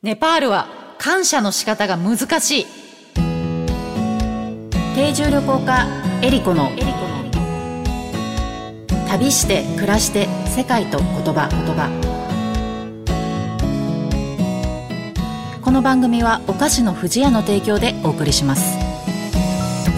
ネパールは感謝の仕方が難しい。定住旅行家エリコの旅して暮らして世界と言葉。言葉この番組はお菓子の不二家の提供でお送りします。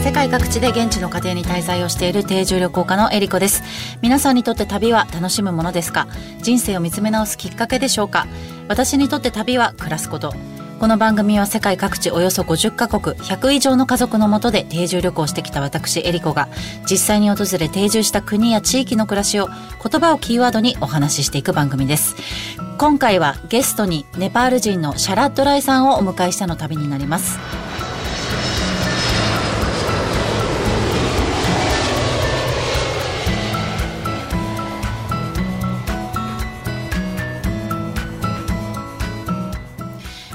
世界各地で現地の家庭に滞在をしている定住旅行家のエリコです。皆さんにとって旅は楽しむものですか？人生を見つめ直すきっかけでしょうか？私にとって旅は暮らすこと。この番組は世界各地およそ50カ国100以上の家族のもとで定住旅行してきた私エリコが実際に訪れ定住した国や地域の暮らしを言葉をキーワードにお話ししていく番組です。今回はゲストにネパール人のシャラッドライさんをお迎えしての旅になります。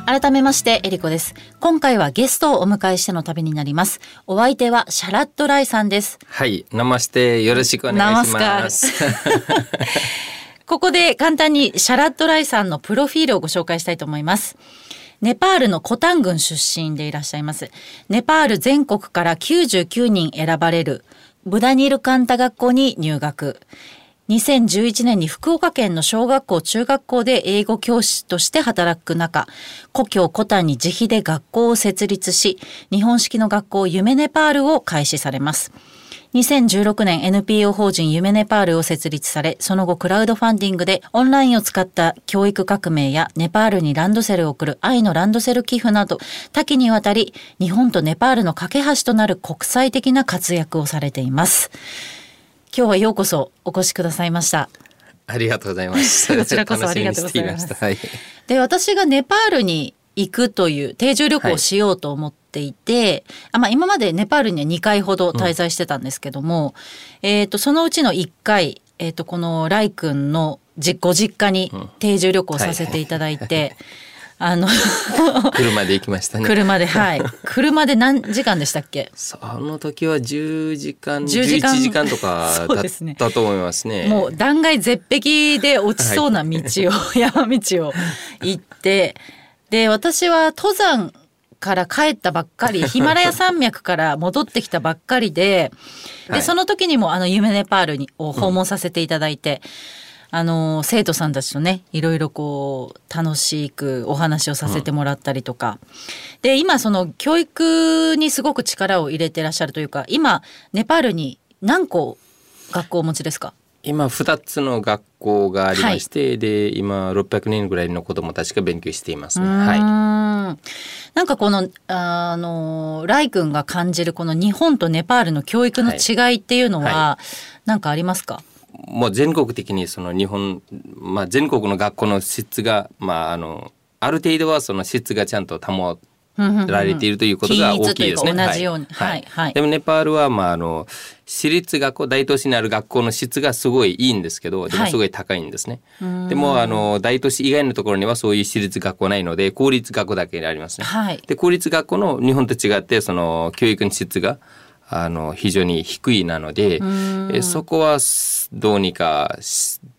改めましてエリコです。今回はゲストをお迎えしての旅になります。お相手はシャラッドライさんです。はいナマステよろしくお願いします。ここで簡単にシャラッドライさんのプロフィールをご紹介したいと思います。ネパールのコタン郡出身でいらっしゃいます。ネパール全国から99人選ばれるブダニルカンタ学校に入学2011年に福岡県の小学校中学校で英語教師として働く中故郷コタンに自費で学校を設立し日本式の学校夢ネパールを開始されます2016年 NPO 法人夢ネパールを設立され、その後クラウドファンディングでオンラインを使った教育革命やネパールにランドセルを送る愛のランドセル寄付など多岐にわたり日本とネパールの架け橋となる国際的な活躍をされています。今日はようこそお越しくださいました。ありがとうございます。こちらこそありがとうございます。はい、で私がネパールに行くという定住旅行をしようと思っていて、はい、あまあ、今までネパールには2回ほど滞在してたんですけども、うん、えーと、そのうちの1回、えーと、このライ君のご実家に定住旅行させていただいて、あの車で行きましたね。車で、はい。車で何時間でしたっけ？その時は10時間、10時間11時間とか だったと思いますね。もう断崖絶壁で落ちそうな道を、はい、山道を行って、で、私は登山から帰ったばっかり、ヒマラヤ山脈から戻ってきたばっかりで、で、その時にもあの、夢ネパールにを訪問させていただいて、うんあの生徒さんたちとねいろいろこう楽しくお話をさせてもらったりとか、うん、で今その教育にすごく力を入れてらっしゃるというか今ネパールに何校学校をお持ちですか？今2つの学校がありまして、はい、で今600人ぐらいの子どもたちが勉強していますね。はい、なんかこのあのライ君が感じるこの日本とネパールの教育の違いっていうのは何かありますか、はいもう全国的にその日本、まあ、全国の学校の質が、まあ、あのある程度はその質がちゃんと保られているということが大きいですね。同じように、はい、はい、でもネパールはまああの私立学校大都市にある学校の質がすごいいいんですけどでもすごい高いんですね。はい、でもあの大都市以外のところにはそういう私立学校ないので公立学校だけにありますね。はい、で公立学校の日本と違ってその教育の質があの非常に低いなのでえそこはどうにか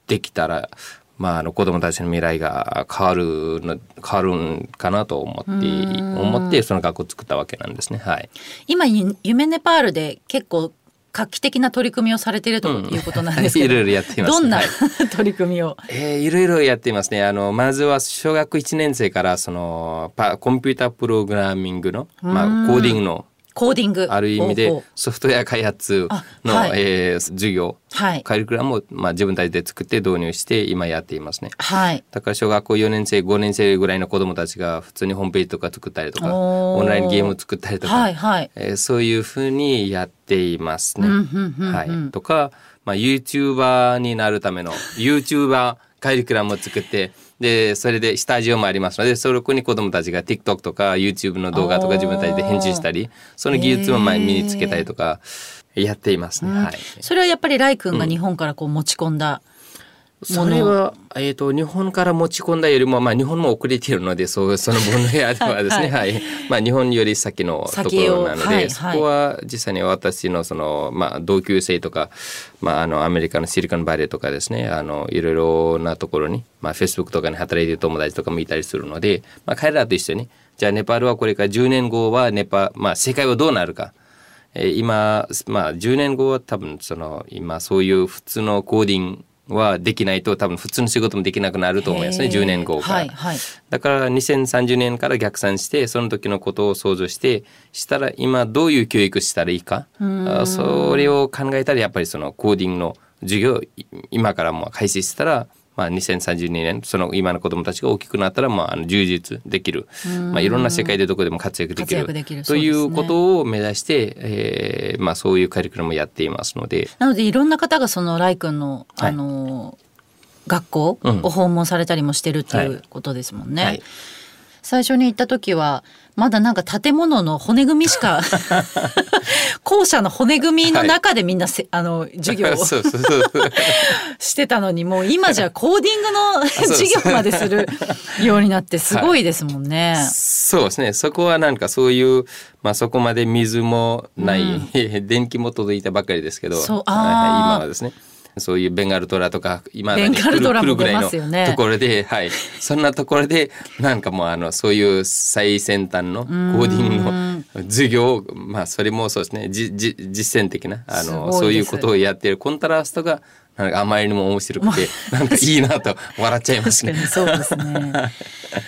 できたらまあ、あの子供たちの未来が変わるの変わるんかなと思って思ってその学校を作ったわけなんですね。はい、今夢ネパールで結構画期的な取り組みをされているということなんですけど、うん、いろいろやっています、どんな、はい、取り組みを、えー、いろいろやっていますね。あのまずは小学1年生からそのパコンピュータープログラミングの、まあ、コーディングのコーディング。ある意味でソフトウェア開発の、はい、えー、授業、はい、カリキュラムを、まあ、自分たちで作って導入して今やっていますね、はい、だから小学校4年生5年生ぐらいの子どもたちが普通にホームページとか作ったりとかオンラインゲームを作ったりとか、はいはい。えー、そういうふうにやっていますね。はい、とか、まあ、YouTuber になるための YouTuber カリキュラムを作ってでそれでスタジオもありますのでそこに子どもたちが TikTok とか YouTube の動画とか自分たちで編集したりその技術を身につけたりとかやっていますね、はい、それはやっぱりライ君が日本からこう持ち込んだ、それは、えーと、日本から持ち込んだよりも、まあ、日本も遅れているのでそうその分野ではですね、はい、はい、まあ、日本より先のところなので、はい、そこは実際に私のその、まあ、同級生とか、まあ、あのアメリカのシリコンバレーとかですね。あのいろいろなところに、まあ、フェイスブックとかに働いている友達とかもいたりするので、まあ、彼らと一緒にじゃあネパールはこれから10年後はネパ、まあ、世界はどうなるか。え今、まあ、10年後は多分その今そういう普通のコーディングはできないと多分普通の仕事もできなくなると思いますね10年後から、はいはい、だから2030年から逆算してその時のことを想像してしたら今どういう教育したらいいか？それを考えたらやっぱりそのコーディングの授業今からも開始したらまあ、2032年その今の子どもたちが大きくなったら、まあ、あの充実できる、まあ、いろんな世界でどこでも活躍できる。ということを目指して、ねえーまあ、そういうカリキュラムをやっていますので。なのでいろんな方がそのライ君の、あの、はい、学校を訪問されたりもしてるっていうことですもんね。はいはい。最初に行った時はまだなんか建物の骨組みしか 校舎の骨組みの中でみんなせ、はい、あの授業を してたのにもう今じゃコーディングの 授業までするようになってすごいですもんね。はい、そうですね。そこはなんかそういうまあそこまで水もない、うん、電気も届いたばかりですけど、今はですね。そういうベンガルトラとか今ベンガルトラも出ますよね。ところで、はい、そんなところでなんかもうあのそういう最先端のコーディングの授業まあそれもそうですね。じじ実践的なあのそういうことをやっているコントラストがなんかあまりにも面白くて、なんかいいなと笑っちゃいますね。そうですね。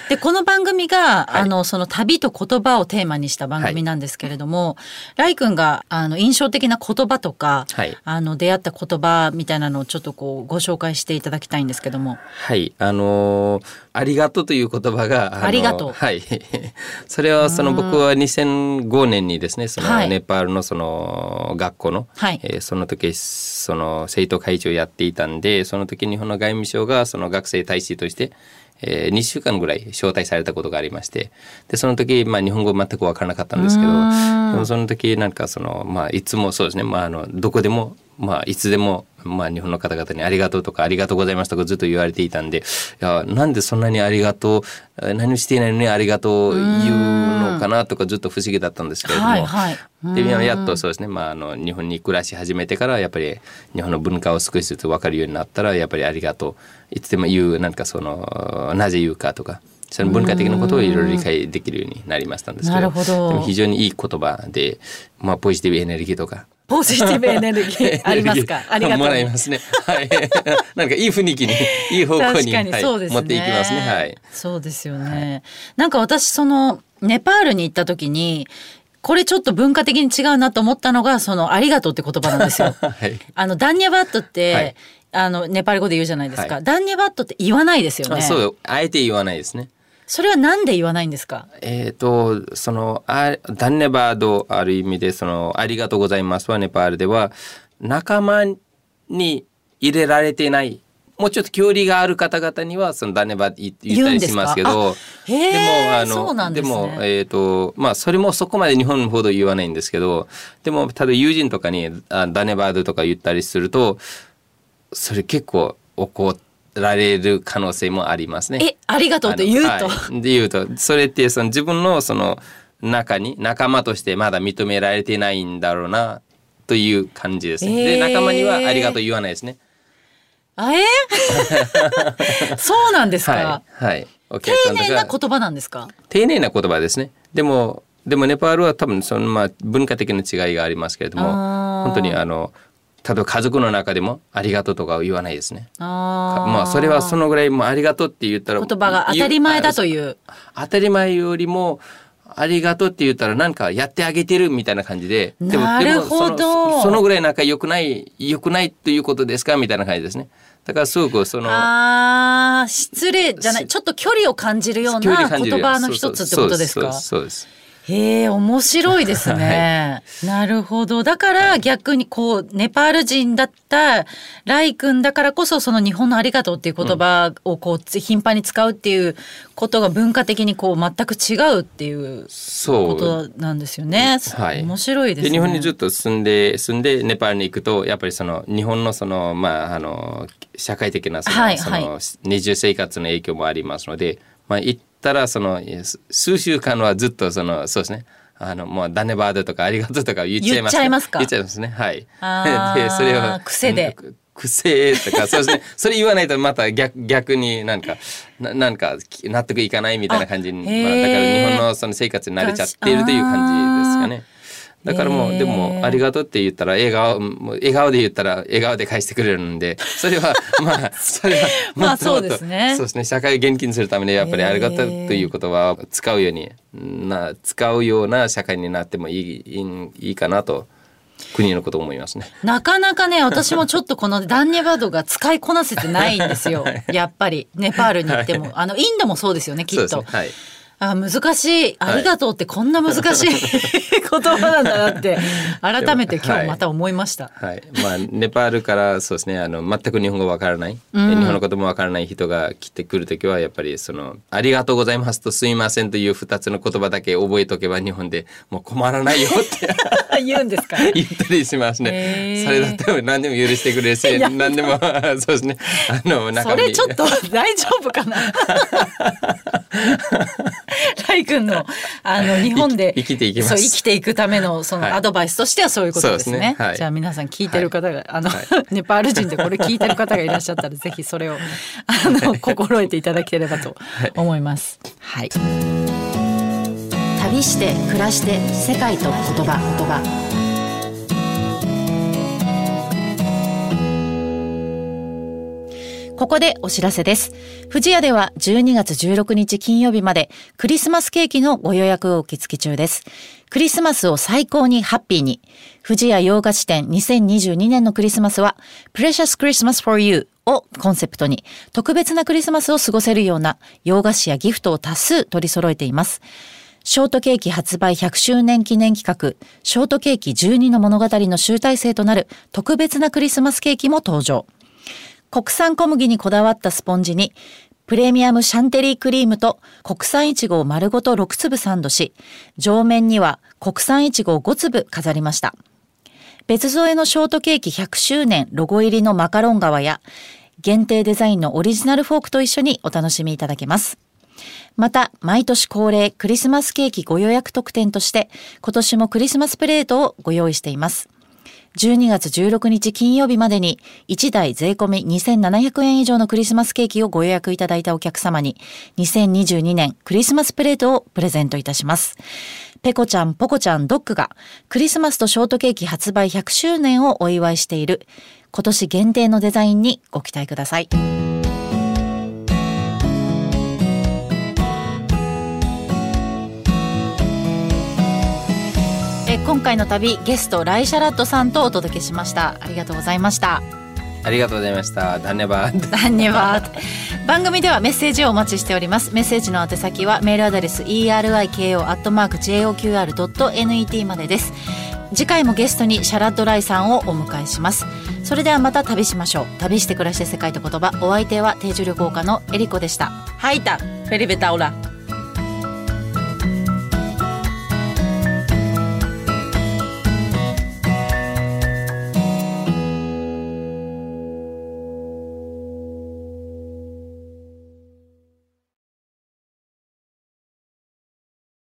で、この番組が、はい、あの、その旅と言葉をテーマにした番組なんですけれども、はい、ライ君が、あの、印象的な言葉とか、はい、あの、出会った言葉みたいなのをちょっとこう、ご紹介していただきたいんですけども。はい、あのー、ありがとうという言葉が、ありがとう。はい。それは、その僕は2005年にですね、その、ネパールのその、学校の、はい、えー、その時、その、生徒会長やっていたんでその時日本の外務省がその学生大使として、えー、2週間ぐらい招待されたことがありましてでその時、まあ、日本語全く分からなかったんですけどその時なんかその、まあ、いつもそうですね、まあ、あのどこでもまあ、いつでも、まあ、日本の方々にありがとうとか、ありがとうございますとかずっと言われていたんで、いや、なんでそんなにありがとう、何もしていないのにありがとう言うのかなとかずっと不思議だったんですけれども、はいはい、で、やっとそうですね、まあ、あの、日本に暮らし始めてから、やっぱり日本の文化を少しずつ分かるようになったら、やっぱりありがとう、いつでも言う、なんかその、なぜ言うかとか、その文化的なことをいろいろ理解できるようになりましたんですけど、ど。非常にいい言葉で、まあ、ポジティブエネルギーとか、ポジティブエネルギー ありますか？ありがとう。もらいますね。はい。なんかいい雰囲気に、いい方向に、はい、持っていきますね。はい。そうですよね。はい、なんか私そのネパールに行った時に。これちょっと文化的に違うなと思ったのがそのありがとうって言葉なんですよ。はい、あのダンニャバットって、はい、あのネパール語で言うじゃないですか。はい、ダンニャバットって言わないですよね。そうあえて言わないですね。それはなんで言わないんですか？えっ、ー、と、その、あダンネバードある意味で、その、ありがとうございますはネパールでは、仲間に入れられてない、もうちょっと距離がある方々には、そのダンネバー言ったりしますけど、でも、あの、でね、でも、えっ、ー、と、まあ、それもそこまで日本ほど言わないんですけど、でも、ただ友人とかにあダネバードとか言ったりすると、それ結構怒って、られる可能性もありますね。え、ありがとうと言うと？はい、で言うと、それってその自分のその中に仲間としてまだ認められてないんだろうなという感じです、ね。えー、で仲間にはありがとう言わないですね。あえ そうなんですか？はい。はい、丁寧な言葉なんですか？丁寧な言葉ですね。でもでもネパールは多分そのまあ文化的な違いがありますけれども、本当にあの。例えば家族の中でもありがとうとかは言わないですね。あまあそれはそのぐらいもありがとうって言ったら言葉が当たり前だという。当たり前よりもありがとうって言ったらなんかやってあげてるみたいな感じで。でもでもそのそのぐらい仲良くない良くないということですかみたいな感じですね。だからすごくそのあ失礼じゃない。ちょっと距離を感じるような言葉の一つってことですか？そうですへえ面白いですね、はい、なるほど。だから逆にこうネパール人だったライ君だからこそその日本のありがとうっていう言葉をこう頻繁に使うっていうことが文化的にこう全く違うっていうことなんですよね。はい、面白いです、ね、日本にずっと住んで住んでネパールに行くとやっぱりその日本のそのまああの社会的なそのはい、その二重生活の影響もありますので、まあ行ったらその数週間はずっとそのそうですね。あのもうダネバードとかありがとうとか言っちゃいます、ね、言っちゃいますか？言っちゃいますね。はい。でそれは癖で。癖とかそうですね。それ言わないとまた逆逆になんかななんか納得いかないみたいな感じに、まあ、だから日本のその生活に慣れちゃっているという感じですかね。だからもうでも「ありがとう」って言ったら笑顔笑顔で言ったら笑顔で返してくれるんでそれは まあそれはまあそうですね。そうですね。社会を元気にするためにやっぱり「ありがとう」という言葉を使うようにな使うような社会になってもいいいいいいかなと。国のこと思いますね。なかなかね、私もちょっとこのダンニェバードが使いこなせてないんですよ。やっぱり。ネパールに行っても、あのインドもそうですよね、きっと。ね。はい、あ難しい。ありがとうってこんな難しい、はい、言葉なんだなって改めて今日また思いました。はい、はい、まあネパールからそうですねあの全く日本語わからない、うん、日本のこともわからない人が来てくる時はやっぱりそのありがとうございますとすいませんという二つの言葉だけ覚えとけば日本でもう困らないよって 言うんですか？言ったりしますね。それだったら何でも許してくれるし何でもそうですね。あのそれちょっと大丈夫かな？ライ君のあの日本で生きていきます。生きていくためのそのアドバイスとしてはそういうことですね。はいすね。はい、じゃあ皆さん聞いてる方が、あの、ネパール人でこれ聞いてる方がいらっしゃったらぜひそれを あの心得ていただければと思います。はい。旅して暮らして世界と言葉言葉。ここでお知らせです。富士屋では12月16日金曜日までクリスマスケーキのご予約を受付中です。クリスマスを最高にハッピーに。富士屋洋菓子店2022年のクリスマスは Precious Christmas for You をコンセプトに特別なクリスマスを過ごせるような洋菓子やギフトを多数取り揃えています。ショートケーキ発売100周年記念企画、ショートケーキ12の物語の集大成となる特別なクリスマスケーキも登場。国産小麦にこだわったスポンジに、プレミアムシャンテリークリームと国産いちごを丸ごと6粒サンドし、上面には国産いちごを5粒飾りました。別添えのショートケーキ100周年ロゴ入りのマカロン側や、限定デザインのオリジナルフォークと一緒にお楽しみいただけます。また、毎年恒例クリスマスケーキご予約特典として、今年もクリスマスプレートをご用意しています。12月16日金曜日までに1台税込み2700円以上のクリスマスケーキをご予約いただいたお客様に2022年クリスマスプレートをプレゼントいたします。ペコちゃん、ポコちゃん、ドッグがクリスマスとショートケーキ発売100周年をお祝いしている今年限定のデザインにご期待ください。今回の旅ゲストライシャラッドさんとお届けしました。ありがとうございました。ありがとうございました。धन्यवाद。धन्यवाद。番組ではメッセージをお待ちしております。メッセージの宛先はメールアドレス eriko.joqr.net までです。次回もゲストにシャラッドライさんをお迎えします。それではまた旅しましょう。旅して暮らして世界と言葉。お相手は定住旅行家のエリコでした。ल त फेरि भेटौंला